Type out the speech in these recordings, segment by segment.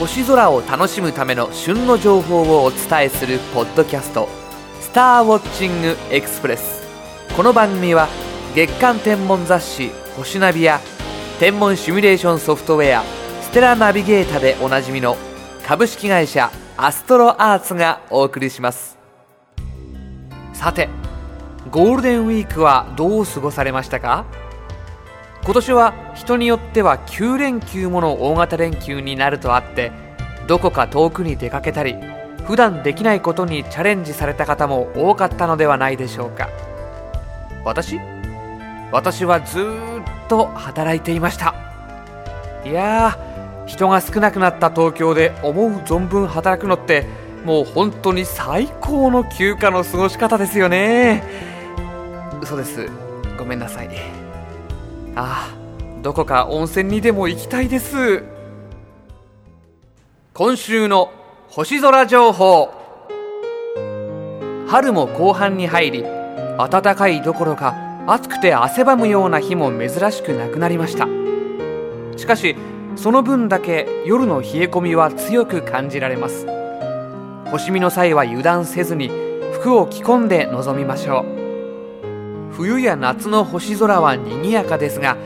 星空を楽しむための旬の情報をお伝えするポッドキャスト「スターウォッチングエクスプレス」この番組は月間天文雑誌「星ナビ」や天文シミュレーションソフトウェア「ステラナビゲータ」でおなじみの株式会社アストロアーツがお送りします。さてゴールデンウィークはどう過ごされましたか？今年は人によっては9連休もの大型連休になるとあってどこか遠くに出かけたり普段できないことにチャレンジされた方も多かったのではないでしょうか。私？私はずっと働いていました。いや人が少なくなった東京で思う存分働くのってもう本当に最高の休暇の過ごし方ですよね。嘘です。ごめんなさい。ああどこか温泉にでも行きたいです。今週の星空情報。春も後半に入り暖かいどころか暑くて汗ばむような日も珍しくなくなりました。しかしその分だけ夜の冷え込みは強く感じられます。星見の際は油断せずに服を着込んで臨みましょう。冬や夏の星空は賑やかですが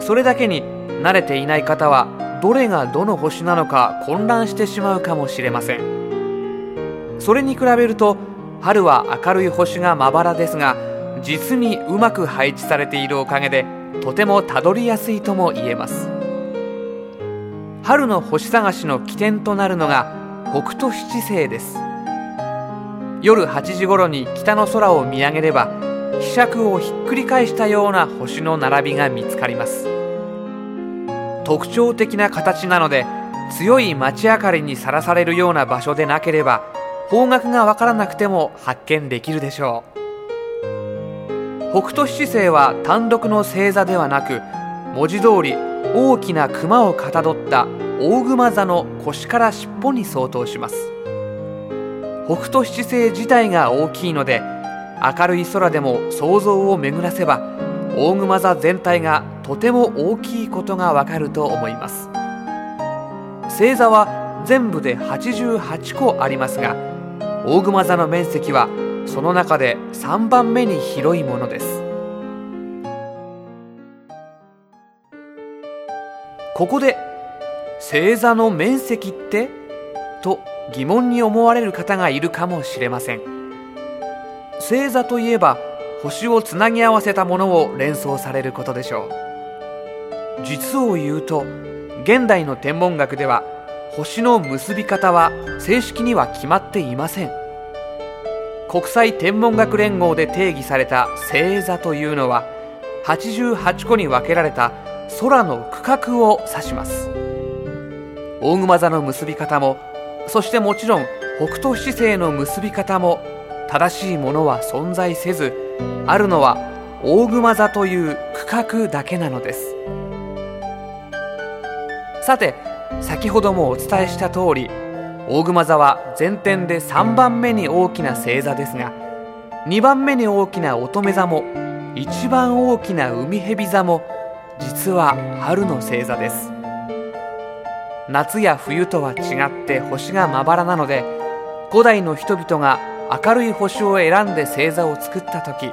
それだけに慣れていない方はどれがどの星なのか混乱してしまうかもしれません。それに比べると春は明るい星がまばらですが実にうまく配置されているおかげでとてもたどりやすいとも言えます。春の星探しの起点となるのが北斗七星です。夜8時頃に北の空を見上げればひしゃくをひっくり返したような星の並びが見つかります。特徴的な形なので強い街明かりにさらされるような場所でなければ方角がわからなくても発見できるでしょう。北斗七星は単独の星座ではなく文字通り大きな熊をかたどった大熊座の腰から尻尾に相当します。北斗七星自体が大きいので明るい空でも想像を巡らせば大熊座全体がとても大きいことがわかると思います。星座は全部で88個ありますが大熊座の面積はその中で3番目に広いものです。ここで星座の面積って？と疑問に思われる方がいるかもしれません。星座といえば星をつなぎ合わせたものを連想されることでしょう。実を言うと現代の天文学では星の結び方は正式には決まっていません。国際天文学連合で定義された星座というのは88個に分けられた空の区画を指します。大熊座の結び方もそしてもちろん北斗七星の結び方も正しいものは存在せずあるのは大熊座という区画だけなのです。さて先ほどもお伝えした通り大熊座は全天で3番目に大きな星座ですが2番目に大きな乙女座も一番大きな海蛇座も実は春の星座です。夏や冬とは違って星がまばらなので古代の人々が明るい星を選んで星座を作った時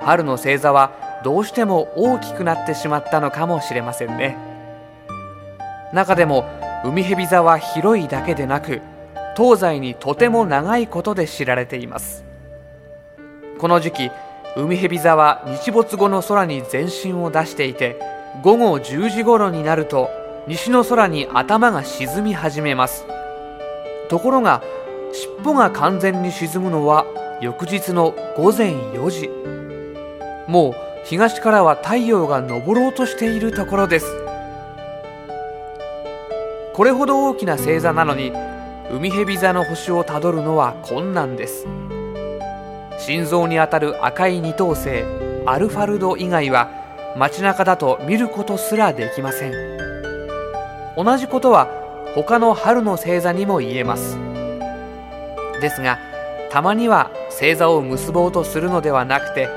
春の星座はどうしても大きくなってしまったのかもしれませんね。中でも海蛇座は広いだけでなく東西にとても長いことで知られています。この時期海蛇座は日没後の空に全身を出していて午後10時頃になると西の空に頭が沈み始めます。ところが尻尾が完全に沈むのは翌日の午前4時。もう東からは太陽が昇ろうとしているところです。これほど大きな星座なのに海蛇座の星をたどるのは困難です。心臓にあたる赤い二等星アルファルド以外は街中だと見ることすらできません。同じことは他の春の星座にも言えます。ですがたまには星座を結ぼうとするのではなくて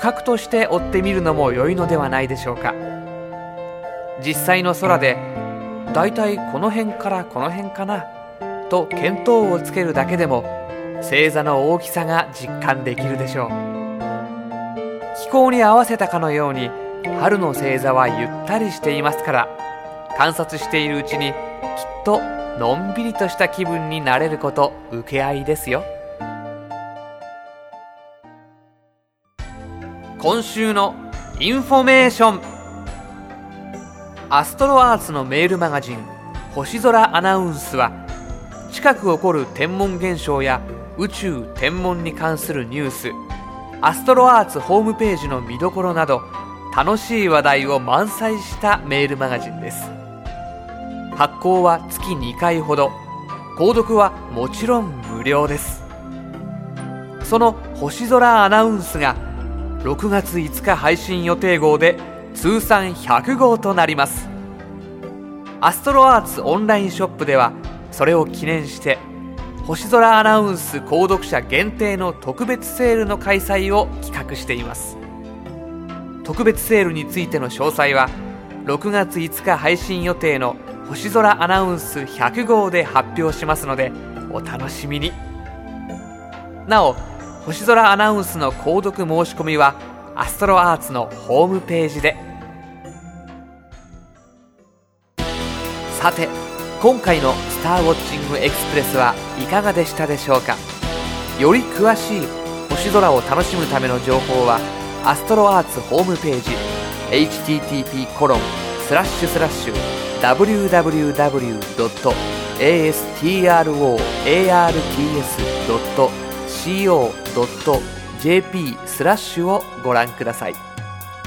区画として追ってみるのも良いのではないでしょうか。実際の空でだいたいこの辺からこの辺かなと見当をつけるだけでも星座の大きさが実感できるでしょう。気候に合わせたかのように春の星座はゆったりしていますから観察しているうちにきっとのんびりとした気分になれること受け合いですよ。今週のインフォメーション。アストロアーツのメールマガジン星空アナウンスは近く起こる天文現象や宇宙天文に関するニュース。アストロアーツホームページの見どころなど楽しい話題を満載したメールマガジンです。発行は月2回ほど。購読はもちろん無料です。その星空アナウンスが6月5日配信予定号で通算100号となります。アストロアーツオンラインショップではそれを記念して星空アナウンス購読者限定の特別セールの開催を企画しています。特別セールについての詳細は6月5日配信予定の星空アナウンス100号で発表しますのでお楽しみに。なお星空アナウンスの購読申し込みはアストロアーツのホームページで。さて今回の「スターウォッチングエクスプレス」はいかがでしたでしょうか？より詳しい星空を楽しむための情報はアストロアーツホームページ http コロンスラッシュスラッシュ www.astroarts.co.jp スラッシュをご覧ください。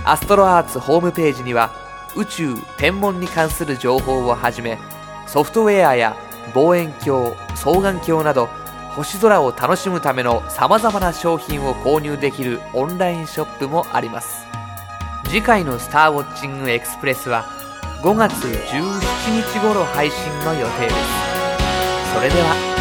アストロアーツホームページには宇宙天文に関する情報をはじめソフトウェアや望遠鏡双眼鏡など星空を楽しむためのさまざまな商品を購入できるオンラインショップもあります。次回の「スターウォッチングエクスプレス」は5月17日頃配信の予定です。それでは。